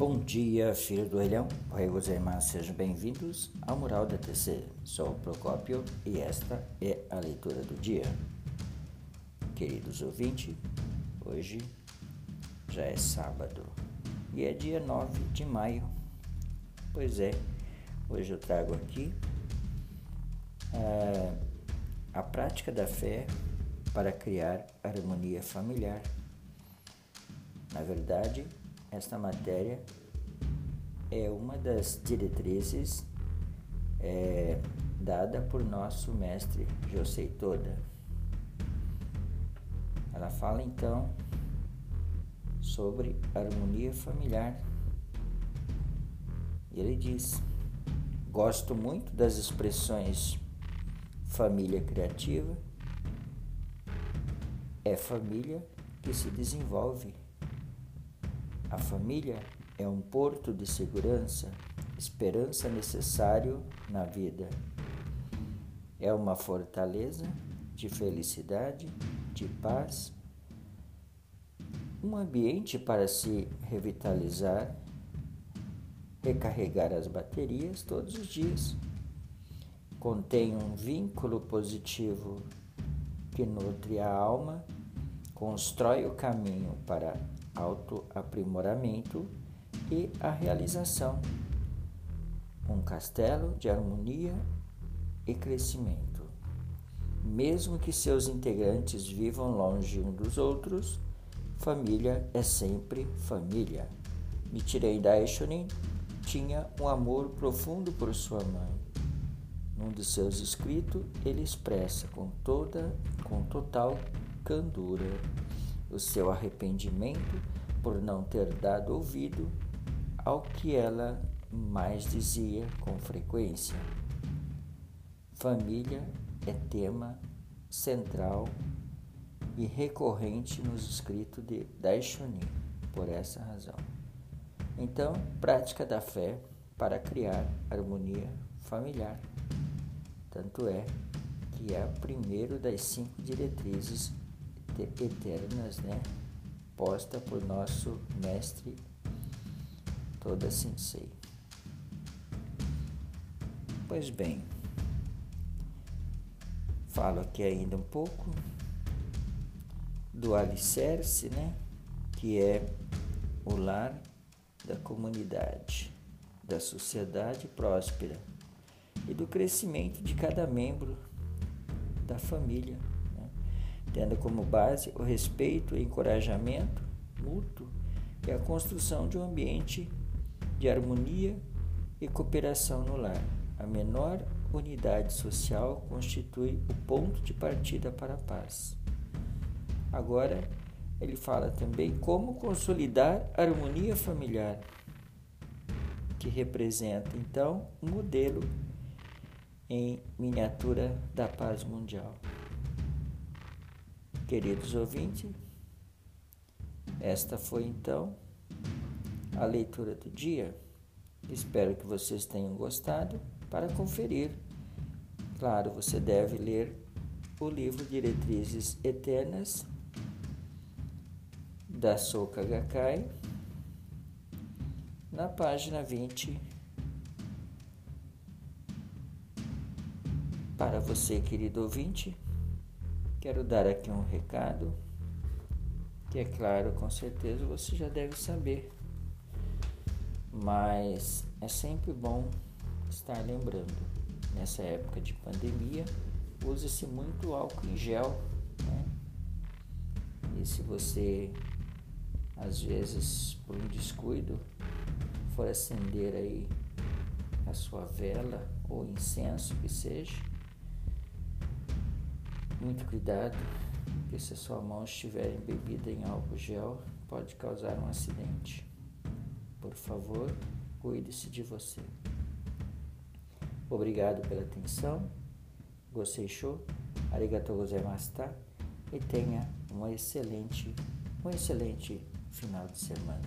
Bom dia, filho do Elhão. Oi, irmãos, sejam bem-vindos ao Mural da TC. Sou o Procópio e esta é a leitura do dia. Queridos ouvintes, hoje já é sábado e é dia 9 de maio. Pois é, hoje eu trago aqui é, a prática da fé para criar harmonia familiar. Na verdade, esta matéria é uma das diretrizes é, dada por nosso mestre José Toda. Ela fala então sobre harmonia familiar. E ele diz: Gosto muito das expressões família criativa, é família que se desenvolve a família é um porto de segurança, esperança necessário na vida. É uma fortaleza de felicidade, de paz, um ambiente para se revitalizar, recarregar as baterias todos os dias. Contém um vínculo positivo que nutre a alma, constrói o caminho para autoaprimoramento e a realização. Um castelo de harmonia e crescimento. Mesmo que seus integrantes vivam longe um dos outros, família é sempre família. Nichiren Daishonin tinha um amor profundo por sua mãe. Num de seus escritos, ele expressa com toda, com total candura o seu arrependimento por não ter dado ouvido ao que ela mais dizia com frequência. Família é tema central e recorrente nos escritos de Daishonin, por essa razão. Então, prática da fé para criar harmonia familiar. Tanto é que é o primeiro das cinco diretrizes eternas, né? Posta por nosso mestre Toda Sensei. Pois bem, falo aqui ainda um pouco do alicerce, né? Que é o lar da comunidade, da sociedade próspera e do crescimento de cada membro da família tendo como base o respeito e encorajamento mútuo e a construção de um ambiente de harmonia e cooperação no lar. A menor unidade social constitui o ponto de partida para a paz. Agora, ele fala também como consolidar a harmonia familiar, que representa então um modelo em miniatura da paz mundial. Queridos ouvintes, esta foi então a leitura do dia. Espero que vocês tenham gostado. Para conferir, claro, você deve ler o livro Diretrizes Eternas da Soka Gakkai na página 20. Para você, querido ouvinte, Quero dar aqui um recado que é claro, com certeza você já deve saber, mas é sempre bom estar lembrando. Nessa época de pandemia, use-se muito álcool em gel, né? E se você às vezes por um descuido for acender aí a sua vela ou incenso que seja, muito cuidado, porque se a sua mão estiver embebida em álcool gel, pode causar um acidente. Por favor, cuide-se de você. Obrigado pela atenção. Gostei show. Arigatou gozaimashita. E tenha uma excelente, um excelente final de semana.